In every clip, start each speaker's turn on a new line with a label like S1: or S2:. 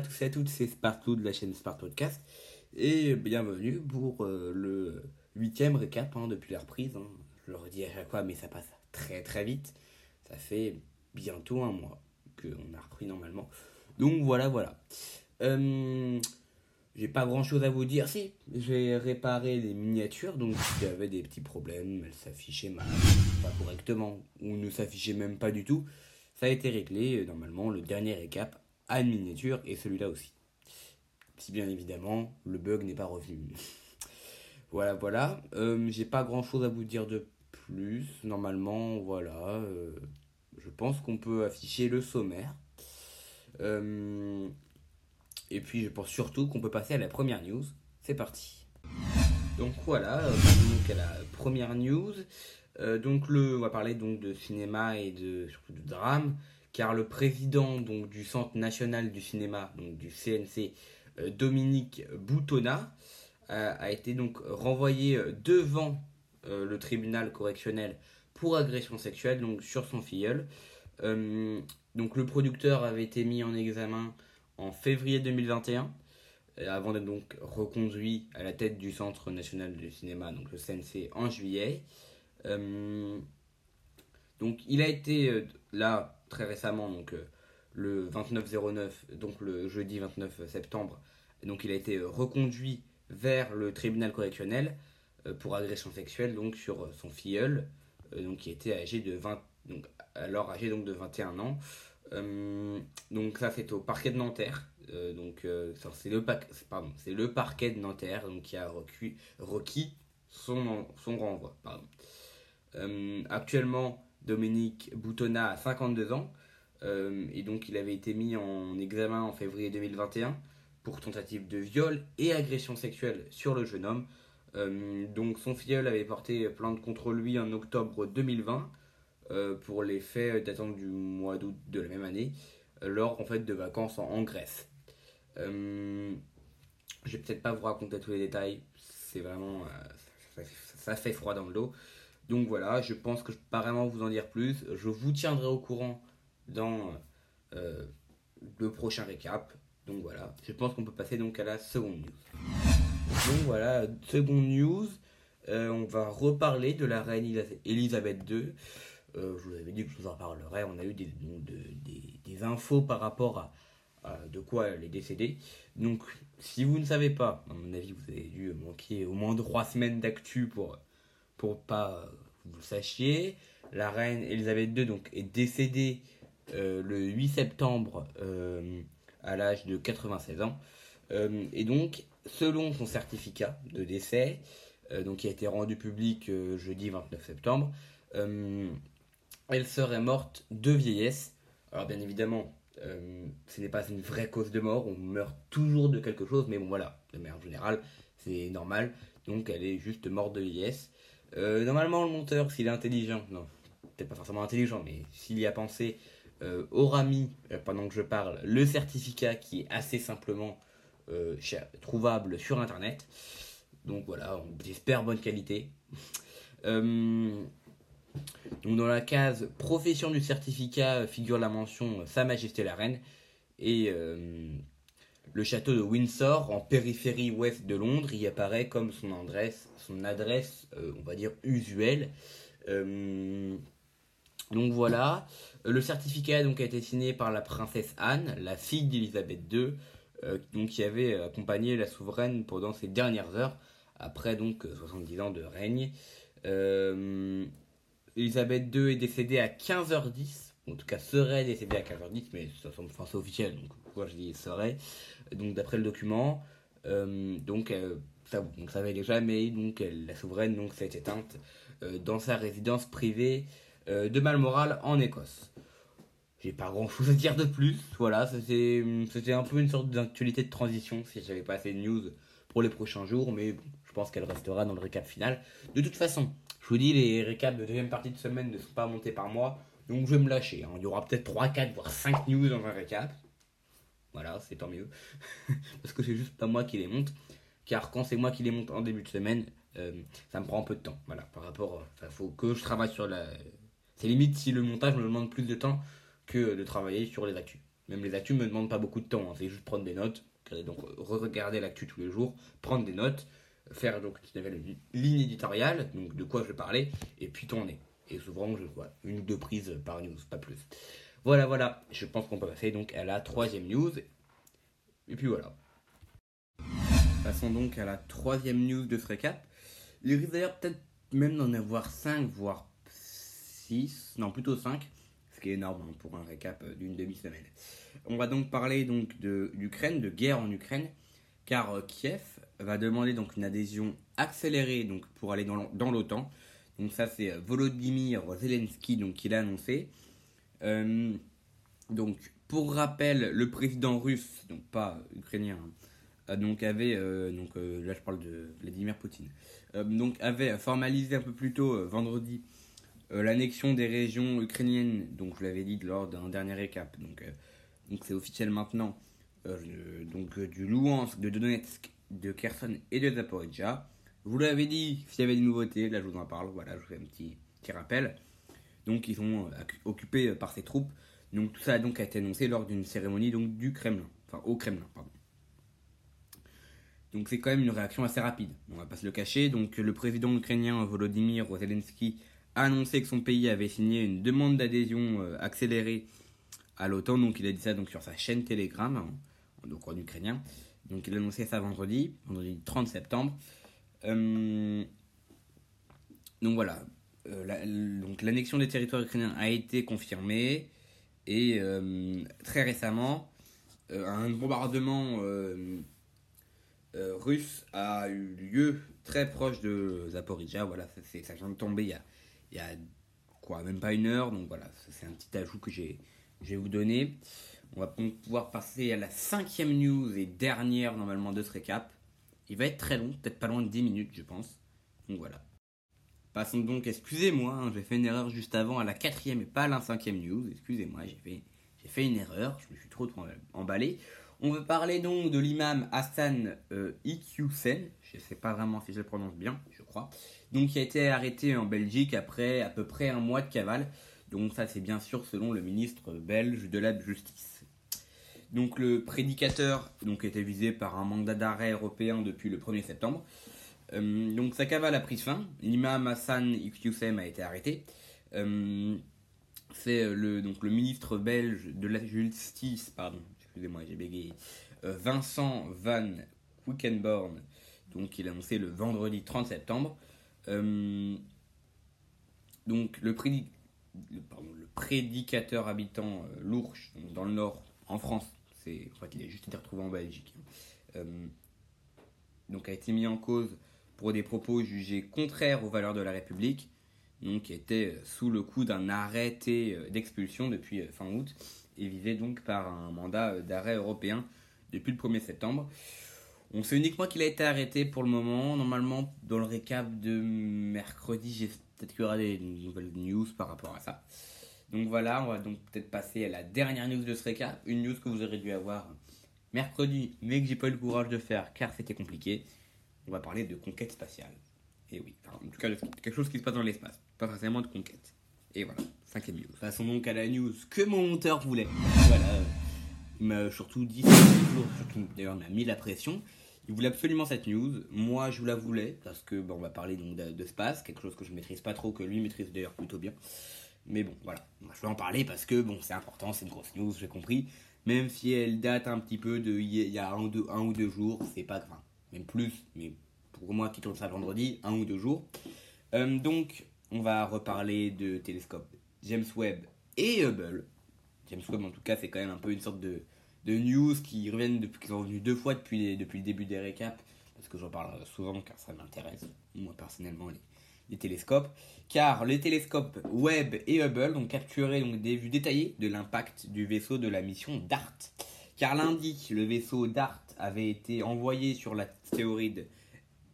S1: À tous toutes, c'est Spartou de la chaîne Spart Podcast et bienvenue pour euh, le huitième récap hein, depuis la reprise. hein. Je le redis à chaque fois, mais ça passe très très vite. Ça fait bientôt un mois qu'on a repris normalement. Donc voilà, voilà. Euh, j'ai pas grand chose à vous dire. Si, j'ai réparé les miniatures, donc il y avait des petits problèmes. Elles s'affichaient mal, pas correctement, ou ne s'affichaient même pas du tout. Ça a été réglé. Normalement, le dernier récap à une miniature et celui-là aussi. Si bien évidemment, le bug n'est pas revenu. voilà, voilà. Euh, j'ai pas grand chose à vous dire de plus. Normalement, voilà. euh, je pense qu'on peut afficher le sommaire. Euh, et puis, je pense surtout qu'on peut passer à la première news. C'est parti. Donc voilà, donc à la première news. Donc le, on va parler donc de cinéma et de surtout de drame, car le président du Centre national du cinéma, donc du CNC, euh, Dominique Boutonna, euh, a été donc renvoyé euh, devant le tribunal correctionnel pour agression sexuelle, donc sur son filleul. Donc le producteur avait été mis en examen en février 2021, euh, avant d'être donc reconduit à la tête du Centre national du cinéma, donc le CNC, en juillet. Donc il a été euh, là très récemment, donc euh, le 29-09, donc le jeudi 29 septembre, donc il a été euh, reconduit vers le tribunal correctionnel pour agression sexuelle donc sur son filleul, donc qui était âgé de 20, donc alors âgé donc de 21 ans. Donc ça c'est au parquet de Nanterre. Donc c'est le, le parquet de Nanterre donc, qui a requis, son, son renvoi. Actuellement, Dominique Boutonna a 52 ans euh, et donc il avait été mis en examen en février 2021 pour tentative de viol et agression sexuelle sur le jeune homme. Euh, donc son filleul avait porté plainte contre lui en octobre 2020 euh, pour les faits datant du mois d'août de la même année lors en fait de vacances en, Grèce. Je vais peut-être pas vous raconter tous les détails, c'est vraiment ça, ça fait froid dans le dos. Donc voilà, je pense que je peux pas vraiment vous en dire plus. Je vous tiendrai au courant dans euh, le prochain récap. Donc voilà, je pense qu'on peut passer donc à la seconde news. Donc voilà, seconde news, euh, on va reparler de la reine Elis- Elisabeth II. Euh, je vous avais dit que je vous en parlerai. On a eu des, infos par rapport à, à de quoi elle est décédée. Donc, si vous ne savez pas, à mon avis, vous avez dû manquer au moins trois semaines d'actu pour pour pas euh, vous le sachiez. La reine Elisabeth II donc, est décédée euh, le 8 septembre euh, à l'âge de 96 ans. Et donc, selon son certificat de décès, donc, qui a été rendu public jeudi 29 septembre, elle serait morte de vieillesse. Alors, bien évidemment, ce n'est pas une vraie cause de mort, on meurt toujours de quelque chose, mais bon, voilà, de manière générale, c'est normal. Donc, elle est juste morte de vieillesse. Euh, normalement, le monteur, s'il est intelligent, non, peut-être pas forcément intelligent, mais s'il y a pensé, euh, aura mis, euh, pendant que je parle, le certificat qui est assez simplement trouvable sur internet. Donc voilà, j'espère bonne qualité. Donc dans la case profession du certificat figure la mention Sa Majesté la Reine et le château de Windsor en périphérie ouest de Londres y apparaît comme son adresse, son adresse euh, on va dire usuelle. Euh, donc voilà, Euh, le certificat donc, a été signé par la princesse Anne, la fille d'Elisabeth II, qui avait accompagné la souveraine pendant ses dernières heures, après donc euh, 70 ans de règne. Elisabeth II est décédée à 15h10, en tout cas serait décédée à 15h10, mais ça semble c'est officiel, donc pourquoi je dis serait? Donc d'après le document, euh, donc euh, ça vous le savez déjà, mais donc elle- la souveraine donc s'est éteinte euh, dans sa résidence privée euh, de Balmoral en Écosse. J'ai pas grand chose à dire de plus, voilà, c'était un peu une sorte d'actualité de transition si j'avais pas assez de news pour les prochains jours, mais bon, je pense qu'elle restera dans le récap final. De toute façon, je vous dis, les récaps de deuxième partie de semaine ne sont pas montés par mois, donc je vais me lâcher. hein. Il y aura peut-être 3, 4, voire 5 news dans un récap. Voilà, c'est tant mieux. Parce que c'est juste pas moi qui les monte. Car quand c'est moi qui les monte en début de semaine, euh, ça me prend un peu de temps. Voilà, par rapport. Il faut que je travaille sur la. C'est limite si le montage me demande plus de temps que de travailler sur les actus. Même les actus me demandent pas beaucoup de temps, hein. c'est juste prendre des notes, donc re-regarder l'actu tous les jours, prendre des notes, faire donc une ligne éditoriale, donc de quoi je vais parler, et puis tourner. Et souvent, je vois une ou deux prises par news, pas plus. Voilà, voilà, je pense qu'on peut passer donc à la troisième news. Et puis voilà. Passons donc à la troisième news de ce récap. Il risque d'ailleurs peut-être même d'en avoir 5, voire 6, non plutôt 5, ce qui est énorme hein, pour un récap d'une demi-semaine. On va donc parler donc de l'Ukraine, de guerre en Ukraine, car euh, Kiev va demander donc une adhésion accélérée donc pour aller dans l'OTAN. Donc ça c'est euh, Volodymyr Zelensky donc qui l'a annoncé. Euh, donc pour rappel, le président russe, donc pas ukrainien, hein, donc avait donc là je parle de Vladimir Poutine, donc avait formalisé un peu plus tôt vendredi l'annexion des régions ukrainiennes, donc je l'avais dit lors d'un dernier récap. Donc c'est officiel maintenant, euh, donc euh, du Louhansk, de Donetsk, de Kherson et de Zaporizhia. Vous l'avais dit, s'il y avait des nouveautés, là je vous en parle, voilà, je vous fais un petit, rappel. Donc ils sont euh, occupés par ces troupes. Donc tout ça a donc été annoncé lors d'une cérémonie donc du Kremlin, enfin au Kremlin. Donc c'est quand même une réaction assez rapide, on va pas se le cacher. Donc le président ukrainien Volodymyr Zelensky a annoncé que son pays avait signé une demande d'adhésion accélérée à l'OTAN. Donc il a dit ça donc, sur sa chaîne Telegram, hein, donc en ukrainien. Donc il a annoncé ça vendredi, vendredi 30 septembre. Euh, donc voilà, euh, l'annexion des territoires ukrainiens a été confirmée et euh, très récemment, un bombardement russe a eu lieu très proche de Zaporizhia. Voilà, ça, vient de tomber il y a, il y a quoi, même pas une heure. Donc voilà, c'est un petit ajout que j'ai je vais vous donner. On va pouvoir passer à la cinquième news et dernière normalement de ce récap. Il va être très long, peut-être pas loin de 10 minutes je pense. Donc voilà. Passons donc, excusez-moi, hein, j'ai fait une erreur juste avant à la quatrième et pas à la cinquième news. Excusez-moi, j'ai fait, une erreur, je me suis trop, emballé. On va parler donc de l'imam Hassan euh, je ne sais pas vraiment si je le prononce bien, je crois, donc qui a été arrêté en Belgique après à peu près un mois de cavale. Donc ça c'est bien sûr selon le ministre belge de la Justice. Donc le prédicateur donc, était visé par un mandat d'arrêt européen depuis le 1er septembre. Euh, donc sa cavale a pris fin. L'imam Hassan Iqiyoussem a été arrêté. Euh, c'est le, donc, le ministre belge de la Justice, pardon, excusez-moi, j'ai bégayé, euh, Vincent Van Quickenborn, donc il a annoncé le vendredi 30 septembre. donc le prédicateur habitant euh, l'Ourche, dans le nord, en France, en fait, il a juste été retrouvé en Belgique, euh, donc a été mis en cause pour des propos jugés contraires aux valeurs de la République, donc qui était sous le coup d'un arrêté euh, d'expulsion depuis fin août, et visé donc par un mandat d'arrêt européen depuis le 1er septembre. On sait uniquement qu'il a été arrêté pour le moment. Normalement, dans le récap de mercredi, Peut-être qu'il y aura des nouvelles news par rapport à ça. Donc voilà, on va donc peut-être passer à la dernière news de ce récap. Une news que vous aurez dû avoir mercredi, mais que j'ai pas eu le courage de faire car c'était compliqué. On va parler de conquête spatiale. Et oui, en tout cas, quelque chose qui se passe dans l'espace, pas forcément de conquête. Et voilà, cinquième news. Passons donc à la news que mon monteur voulait. Voilà, il m'a surtout dit, surtout, d'ailleurs, il m'a mis la pression. Il voulait absolument cette news. Moi, je vous la voulais parce que bon, on va parler donc de, space, quelque chose que je maîtrise pas trop, que lui maîtrise d'ailleurs plutôt bien. Mais bon, voilà. Moi, je vais en parler parce que bon, c'est important, c'est une grosse news, j'ai compris. Même si elle date un petit peu de il y a un ou deux, jours, c'est pas grave. Même plus, mais pour moi qui tourne ça vendredi, un ou deux jours. Euh, donc, on va reparler de télescope James Webb et Hubble. James Webb, en tout cas, c'est quand même un peu une sorte de de news qui reviennent depuis, qui sont revenus deux fois depuis, depuis le début des récaps, parce que j'en parle souvent car ça m'intéresse, moi personnellement, les, télescopes. Car les télescopes Webb et Hubble ont capturé donc, des vues détaillées de l'impact du vaisseau de la mission DART. Car lundi, le vaisseau DART avait été envoyé sur l'astéroïde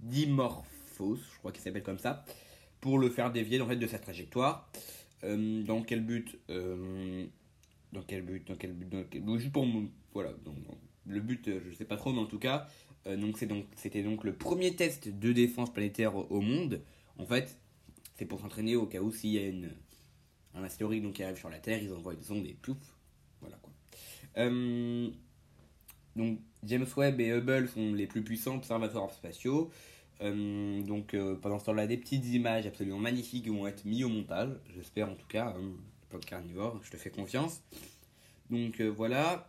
S1: Dimorphos, je crois qu'il s'appelle comme ça, pour le faire dévier en fait, de sa trajectoire. Euh, dans quel but euh, dans quel but Dans quel but, dans quel... Juste pour. Voilà. Le but, euh, je sais pas trop, mais en tout cas, euh, donc donc c'était donc le premier test de défense planétaire au monde. En fait, c'est pour s'entraîner au cas où s'il y a un astéroïde qui arrive sur la Terre, ils envoient des ondes et pouf, voilà quoi. Euh, donc James Webb et Hubble sont les plus puissants observatoires spatiaux. Euh, donc pendant ce temps-là, des petites images absolument magnifiques vont être mises au montage, j'espère en tout cas, hein, carnivore, je te fais confiance. Donc voilà.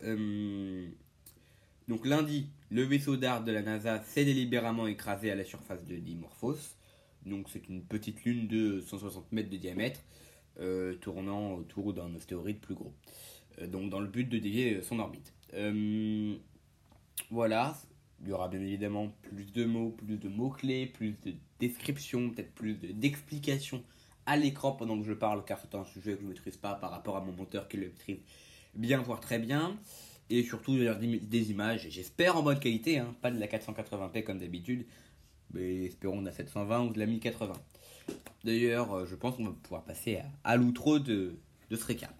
S1: donc lundi, le vaisseau d'art de la NASA s'est délibérément écrasé à la surface de Dimorphos. Donc c'est une petite lune de 160 mètres de diamètre, euh, tournant autour d'un astéroïde plus gros. Euh, donc dans le but de dévier son orbite. Euh, voilà, il y aura bien évidemment plus de mots, plus de mots-clés, plus de descriptions, peut-être plus d'explications à l'écran pendant que je parle, car c'est un sujet que je ne maîtrise pas par rapport à mon moteur qui le maîtrise bien, voire très bien. Et surtout des images, j'espère en bonne qualité, hein, pas de la 480p comme d'habitude, mais espérons de la 720 ou de la 1080. D'ailleurs, euh, je pense qu'on va pouvoir passer à, à l'outro de, de ce récap.